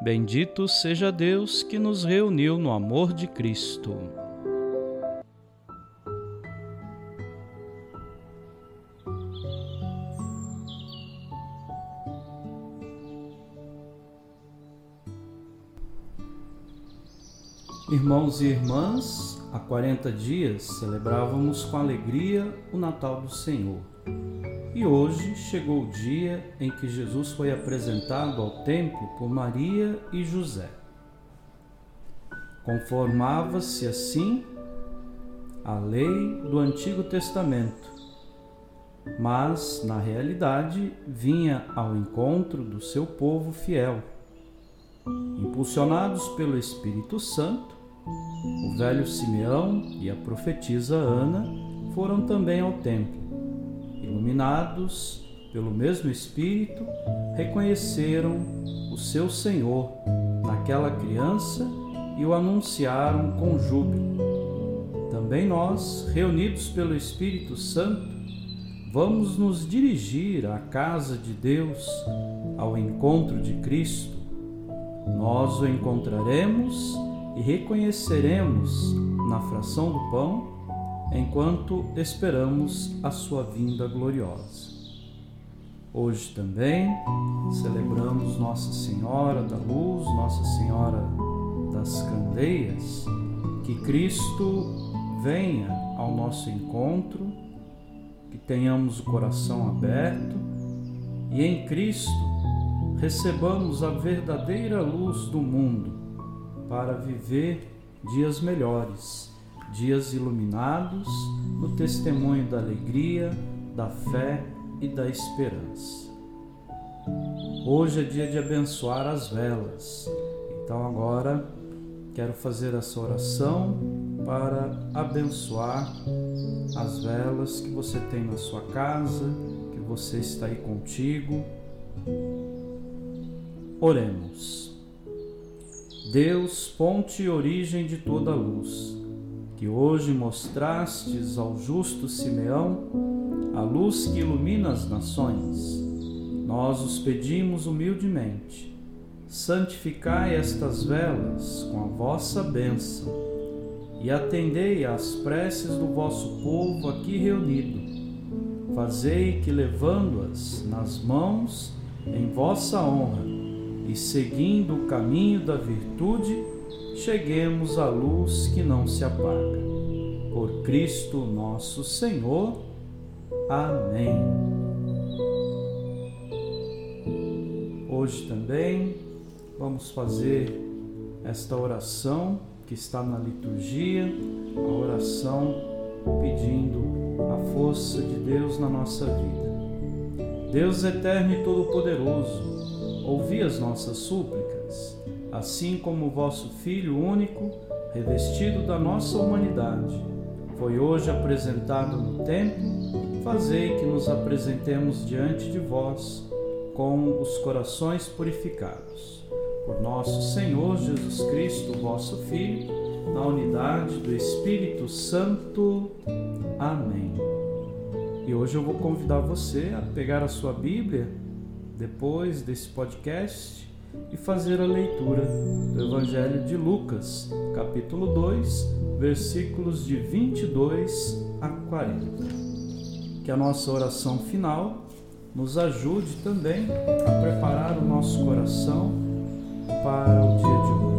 Bendito seja Deus que nos reuniu no amor de Cristo. Irmãos e irmãs, há 40 dias celebrávamos com alegria o Natal do Senhor. E hoje chegou o dia em que Jesus foi apresentado ao templo por Maria e José. Conformava-se assim a lei do Antigo Testamento, mas, na realidade, vinha ao encontro do seu povo fiel. Impulsionados pelo Espírito Santo, o velho Simeão e a profetisa Ana foram também ao templo iluminados pelo mesmo Espírito, reconheceram o seu Senhor naquela criança e o anunciaram com júbilo. Também nós, reunidos pelo Espírito Santo, vamos nos dirigir à casa de Deus, ao encontro de Cristo. Nós o encontraremos e reconheceremos na fração do pão enquanto esperamos a sua vinda gloriosa. Hoje também celebramos Nossa Senhora da Luz, Nossa Senhora das Candeias, que Cristo venha ao nosso encontro, que tenhamos o coração aberto e em Cristo recebamos a verdadeira luz do mundo para viver dias melhores dias iluminados no testemunho da alegria, da fé e da esperança. Hoje é dia de abençoar as velas, então agora quero fazer essa oração para abençoar as velas que você tem na sua casa, que você está aí contigo. Oremos. Deus, ponte e origem de toda luz que hoje mostrastes ao justo Simeão a luz que ilumina as nações, nós os pedimos humildemente. Santificai estas velas com a vossa bênção e atendei às preces do vosso povo aqui reunido. Fazei que, levando-as nas mãos em vossa honra e seguindo o caminho da virtude, cheguemos à luz que não se apaga. Por Cristo nosso Senhor. Amém. Hoje também vamos fazer esta oração que está na liturgia, a oração pedindo a força de Deus na nossa vida. Deus eterno e todo-poderoso, ouvi as nossas súplicas assim como o vosso Filho único, revestido da nossa humanidade, foi hoje apresentado no templo, fazei que nos apresentemos diante de vós com os corações purificados. Por nosso Senhor Jesus Cristo, vosso Filho, na unidade do Espírito Santo. Amém. E hoje eu vou convidar você a pegar a sua Bíblia depois desse podcast e fazer a leitura do Evangelho de Lucas, capítulo 2, versículos de 22 a 40. Que a nossa oração final nos ajude também a preparar o nosso coração para o dia de hoje.